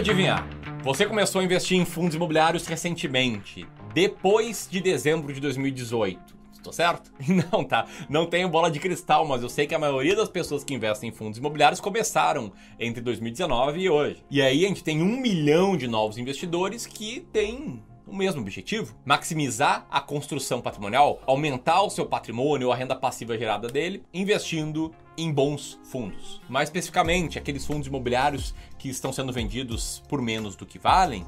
adivinhar. Você começou a investir em fundos imobiliários recentemente, depois de dezembro de 2018. Tô certo? Não, tá. Não tenho bola de cristal, mas eu sei que a maioria das pessoas que investem em fundos imobiliários começaram entre 2019 e hoje. E aí a gente tem um milhão de novos investidores que têm o mesmo objetivo: maximizar a construção patrimonial, aumentar o seu patrimônio a renda passiva gerada dele, investindo em bons fundos. Mais especificamente, aqueles fundos imobiliários que estão sendo vendidos por menos do que valem,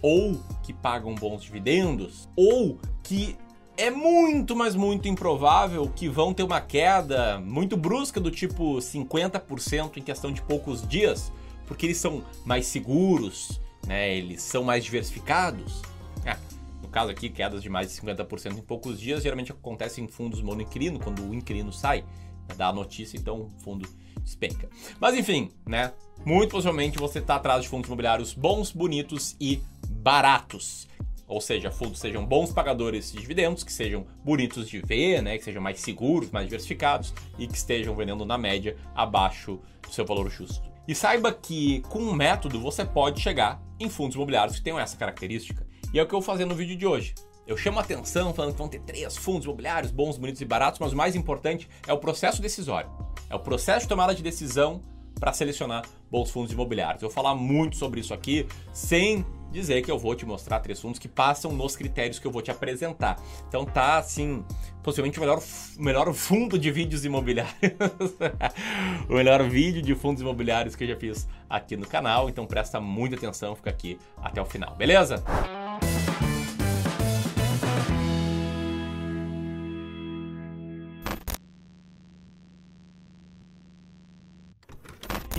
ou que pagam bons dividendos, ou que é muito, mas muito improvável que vão ter uma queda muito brusca do tipo 50% em questão de poucos dias, porque eles são mais seguros, né? Eles são mais diversificados. É, no caso aqui, quedas de mais de 50% em poucos dias geralmente acontece em fundos monoinquilino, quando o inquilino sai, né, dá a notícia, então o fundo despenca. Mas enfim, né? Muito possivelmente você está atrás de fundos imobiliários bons, bonitos e baratos. Ou seja, fundos sejam bons pagadores de dividendos, que sejam bonitos de ver, né, que sejam mais seguros, mais diversificados e que estejam vendendo na média abaixo do seu valor justo. E saiba que com um método você pode chegar em fundos imobiliários que tenham essa característica. E é o que eu vou fazer no vídeo de hoje. Eu chamo a atenção falando que vão ter três fundos imobiliários bons, bonitos e baratos, mas o mais importante é o processo decisório. É o processo de tomada de decisão para selecionar bons fundos imobiliários. Eu vou falar muito sobre isso aqui, sem dizer que eu vou te mostrar três fundos que passam nos critérios que eu vou te apresentar. Então tá assim, possivelmente o melhor, melhor fundo de vídeos imobiliários. o melhor vídeo de fundos imobiliários que eu já fiz aqui no canal. Então presta muita atenção, fica aqui até o final, beleza?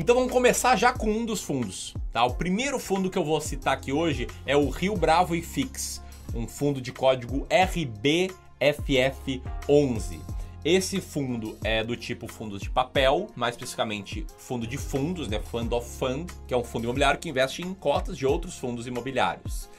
Então vamos começar já com um dos fundos. Tá? O primeiro fundo que eu vou citar aqui hoje é o Rio Bravo e Fix, um fundo de código RBFF11. Esse fundo é do tipo fundos de papel, mais especificamente fundo de fundos, né, Fund of Fund, que é um fundo imobiliário que investe em cotas de outros fundos imobiliários.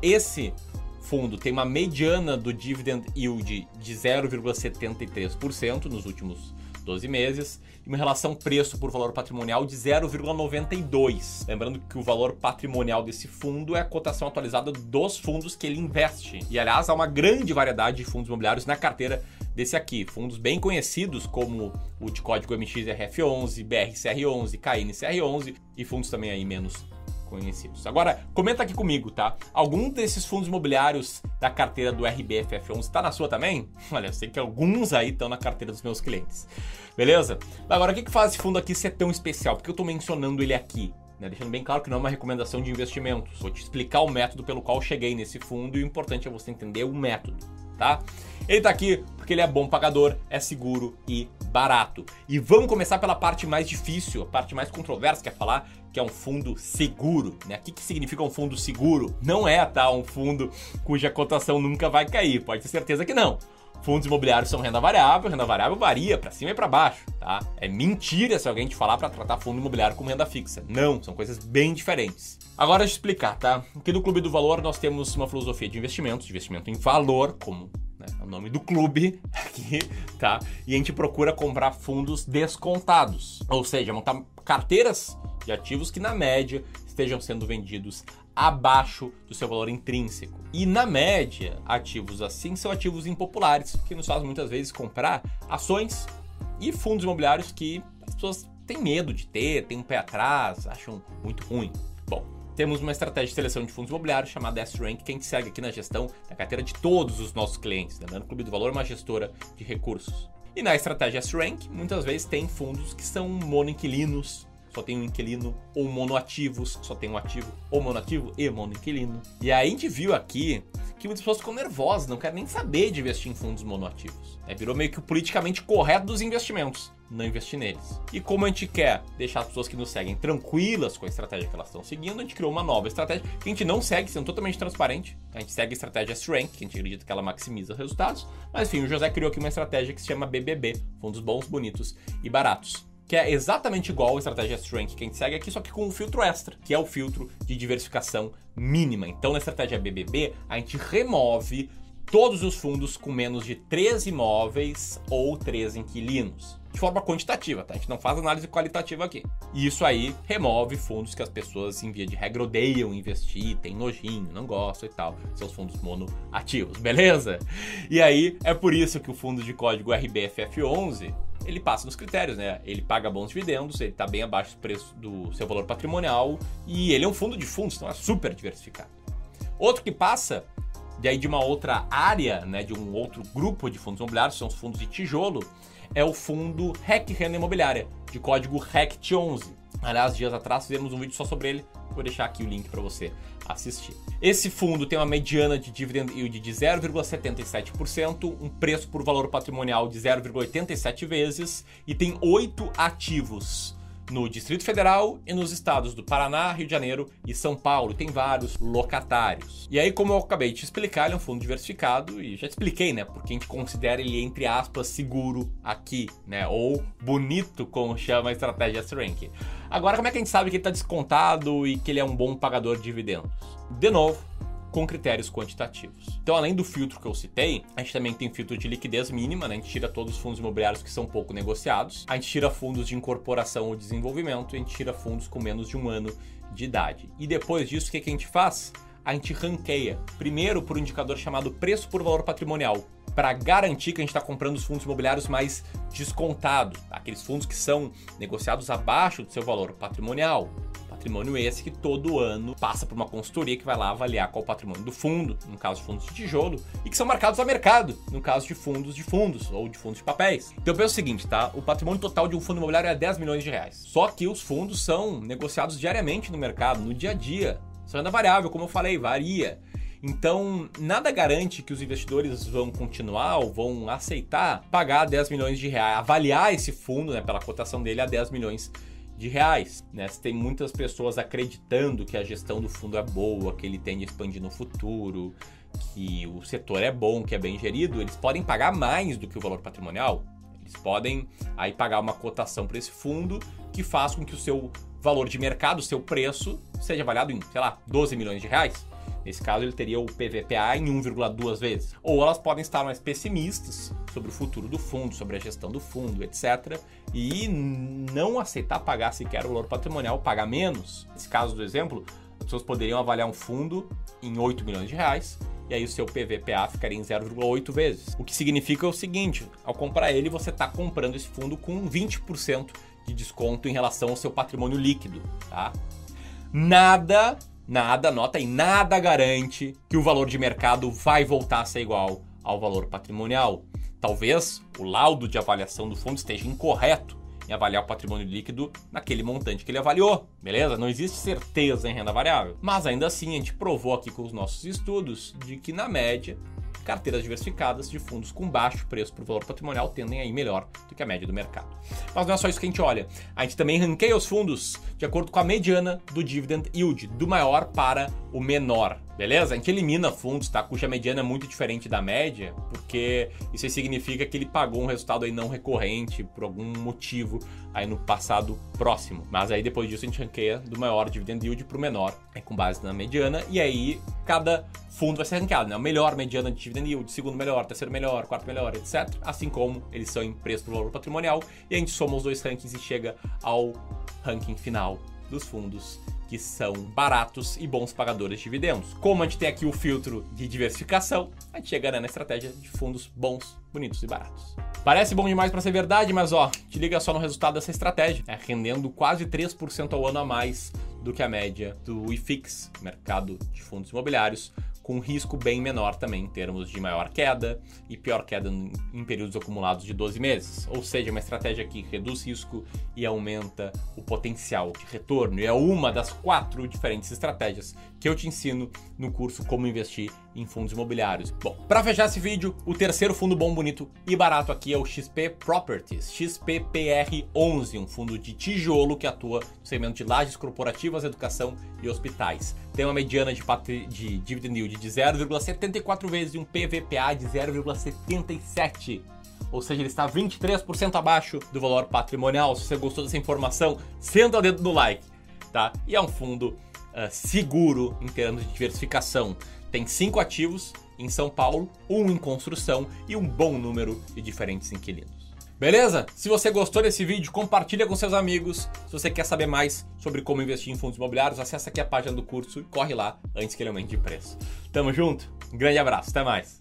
Esse fundo tem uma mediana do dividend yield de 0,73% nos últimos 12 meses e uma relação preço por valor patrimonial de 0,92. Lembrando que o valor patrimonial desse fundo é a cotação atualizada dos fundos que ele investe. E aliás, há uma grande variedade de fundos imobiliários na carteira desse aqui. Fundos bem conhecidos como o de código MXRF11, BRCR11, KNCR11 e fundos também aí menos conhecidos. Agora, comenta aqui comigo, tá? Algum desses fundos imobiliários da carteira do RBFF11 está na sua também? Olha, eu sei que alguns aí estão na carteira dos meus clientes. Beleza? Agora, o que, que faz esse fundo aqui ser tão especial? Por que eu estou mencionando ele aqui? Né? Deixando bem claro que não é uma recomendação de investimentos. Vou te explicar o método pelo qual cheguei nesse fundo e o importante é você entender o método, tá? Ele está aqui porque ele é bom pagador, é seguro e barato. E vamos começar pela parte mais difícil, a parte mais controversa, que é falar que é um fundo seguro. Né? O que, que significa um fundo seguro? Não é tá, um fundo cuja cotação nunca vai cair, pode ter certeza que não. Fundos imobiliários são renda variável, renda variável varia para cima e para baixo, tá? É mentira se alguém te falar para tratar fundo imobiliário como renda fixa. Não, são coisas bem diferentes. Agora eu explicar, tá? Aqui no Clube do Valor nós temos uma filosofia de investimentos, de investimento em valor, como né, é o nome do clube aqui, tá? E a gente procura comprar fundos descontados, ou seja, montar carteiras de ativos que na média estejam sendo vendidos abaixo do seu valor intrínseco. E na média, ativos assim são ativos impopulares, que nos faz muitas vezes comprar ações e fundos imobiliários que as pessoas têm medo de ter, têm um pé atrás, acham muito ruim. Bom, temos uma estratégia de seleção de fundos imobiliários chamada S-Rank, que a gente segue aqui na gestão da carteira de todos os nossos clientes. Lembrando, o Clube do Valor é uma gestora de recursos. E na estratégia S-Rank, muitas vezes tem fundos que são monoinquilinos, só tem um inquilino, ou monoativos, só tem um ativo, ou monoativo e monoinquilino. E aí a gente viu aqui que muitas pessoas ficam nervosas, não querem nem saber de investir em fundos monoativos. É, virou meio que o politicamente correto dos investimentos, não investir neles. E como a gente quer deixar as pessoas que nos seguem tranquilas com a estratégia que elas estão seguindo, a gente criou uma nova estratégia que a gente não segue, sendo totalmente transparente. A gente segue a estratégia S-Rank, que a gente acredita que ela maximiza os resultados. Mas enfim, o José criou aqui uma estratégia que se chama BBB, fundos bons, bonitos e baratos que é exatamente igual à estratégia S-Rank que a gente segue aqui, só que com um filtro extra, que é o filtro de diversificação mínima. Então, na estratégia BBB, a gente remove todos os fundos com menos de 3 imóveis ou 3 inquilinos. De forma quantitativa, tá? A gente não faz análise qualitativa aqui. E isso aí remove fundos que as pessoas, em via de regra, odeiam investir, tem nojinho, não gostam e tal. São os fundos monoativos, beleza? E aí, é por isso que o fundo de código RBFF11 ele passa nos critérios, né? Ele paga bons dividendos, ele está bem abaixo do preço do seu valor patrimonial e ele é um fundo de fundos, então é super diversificado. Outro que passa daí de uma outra área, né, de um outro grupo de fundos imobiliários, são os fundos de tijolo, é o fundo REC Renda Imobiliária, de código RECT11. Aliás, dias atrás fizemos um vídeo só sobre ele, vou deixar aqui o link para você assistir. Esse fundo tem uma mediana de dividend yield de 0,77%, um preço por valor patrimonial de 0,87 vezes e tem oito ativos no Distrito Federal e nos estados do Paraná, Rio de Janeiro e São Paulo. Tem vários locatários. E aí, como eu acabei de explicar, ele é um fundo diversificado e já te expliquei, né? Porque a gente considera ele, entre aspas, seguro aqui, né? Ou bonito, como chama a estratégia S-Rank. Agora, como é que a gente sabe que ele está descontado e que ele é um bom pagador de dividendos? De novo, com critérios quantitativos. Então, além do filtro que eu citei, a gente também tem filtro de liquidez mínima, né? A gente tira todos os fundos imobiliários que são pouco negociados, a gente tira fundos de incorporação ou desenvolvimento, a gente tira fundos com menos de um ano de idade. E depois disso, o que, que a gente faz? A gente ranqueia, primeiro por um indicador chamado preço por valor patrimonial, para garantir que a gente está comprando os fundos imobiliários mais descontados, tá? aqueles fundos que são negociados abaixo do seu valor patrimonial. Patrimônio esse que todo ano passa por uma consultoria que vai lá avaliar qual o patrimônio do fundo, no caso de fundos de tijolo, e que são marcados a mercado, no caso de fundos de fundos ou de fundos de papéis. Então pensa o seguinte, tá? O patrimônio total de um fundo imobiliário é 10 milhões de reais. Só que os fundos são negociados diariamente no mercado, no dia a dia. Isso é variável, como eu falei, varia. Então, nada garante que os investidores vão continuar ou vão aceitar pagar 10 milhões de reais, avaliar esse fundo, né, pela cotação dele a 10 milhões de reais. Né? Se tem muitas pessoas acreditando que a gestão do fundo é boa, que ele tende a expandir no futuro, que o setor é bom, que é bem gerido, eles podem pagar mais do que o valor patrimonial. Eles podem aí pagar uma cotação para esse fundo que faz com que o seu valor de mercado, o seu preço, seja avaliado em, sei lá, 12 milhões de reais. Nesse caso, ele teria o PVPA em 1,2 vezes. Ou elas podem estar mais pessimistas sobre o futuro do fundo, sobre a gestão do fundo, etc. E não aceitar pagar sequer o valor patrimonial, pagar menos. Nesse caso do exemplo, as pessoas poderiam avaliar um fundo em 8 milhões de reais e aí o seu PVPA ficaria em 0,8 vezes. O que significa o seguinte: ao comprar ele, você está comprando esse fundo com 20% de desconto em relação ao seu patrimônio líquido, tá? Nada Nada, nota aí, nada garante que o valor de mercado vai voltar a ser igual ao valor patrimonial. Talvez o laudo de avaliação do fundo esteja incorreto em avaliar o patrimônio líquido naquele montante que ele avaliou, beleza? Não existe certeza em renda variável. Mas ainda assim, a gente provou aqui com os nossos estudos de que, na média, carteiras diversificadas de fundos com baixo preço por valor patrimonial tendem a ir melhor do que a média do mercado. Mas não é só isso que a gente olha. A gente também ranqueia os fundos de acordo com a mediana do dividend yield, do maior para o menor. Beleza? A gente elimina fundos, tá? Cuja mediana é muito diferente da média, porque isso significa que ele pagou um resultado aí não recorrente por algum motivo aí no passado próximo. Mas aí depois disso a gente ranqueia do maior dividend yield para o menor, é com base na mediana, e aí cada fundo vai ser ranqueado, né? O melhor mediana de dividend yield, segundo melhor, terceiro melhor, quarto melhor, etc. Assim como eles são em preço por valor patrimonial, e a gente soma os dois rankings e chega ao ranking final dos fundos que são baratos e bons pagadores de dividendos. Como a gente tem aqui o filtro de diversificação, a gente chega né, na estratégia de fundos bons, bonitos e baratos. Parece bom demais para ser verdade, mas ó, te liga só no resultado dessa estratégia, é rendendo quase 3% ao ano a mais do que a média do IFIX, mercado de fundos imobiliários, com risco bem menor também em termos de maior queda e pior queda em períodos acumulados de 12 meses. Ou seja, uma estratégia que reduz risco e aumenta o potencial de retorno. E é uma das quatro diferentes estratégias que eu te ensino no curso Como Investir em Fundos Imobiliários. Bom, para fechar esse vídeo, o terceiro fundo bom, bonito e barato aqui é o XP Properties, XPPR11, um fundo de tijolo que atua no segmento de lajes corporativas, educação e hospitais. Tem uma mediana de, de dividend yield de 0,74 vezes e um PVPA de 0,77 ou seja, ele está 23% abaixo do valor patrimonial. Se você gostou dessa informação, senta o dedo no like, tá? E é um fundo uh, seguro em termos de diversificação. Tem cinco ativos em São Paulo, um em construção e um bom número de diferentes inquilinos. Beleza? Se você gostou desse vídeo, compartilha com seus amigos. Se você quer saber mais sobre como investir em fundos imobiliários, acessa aqui a página do curso e corre lá antes que ele aumente de preço. Tamo junto, um grande abraço, até mais!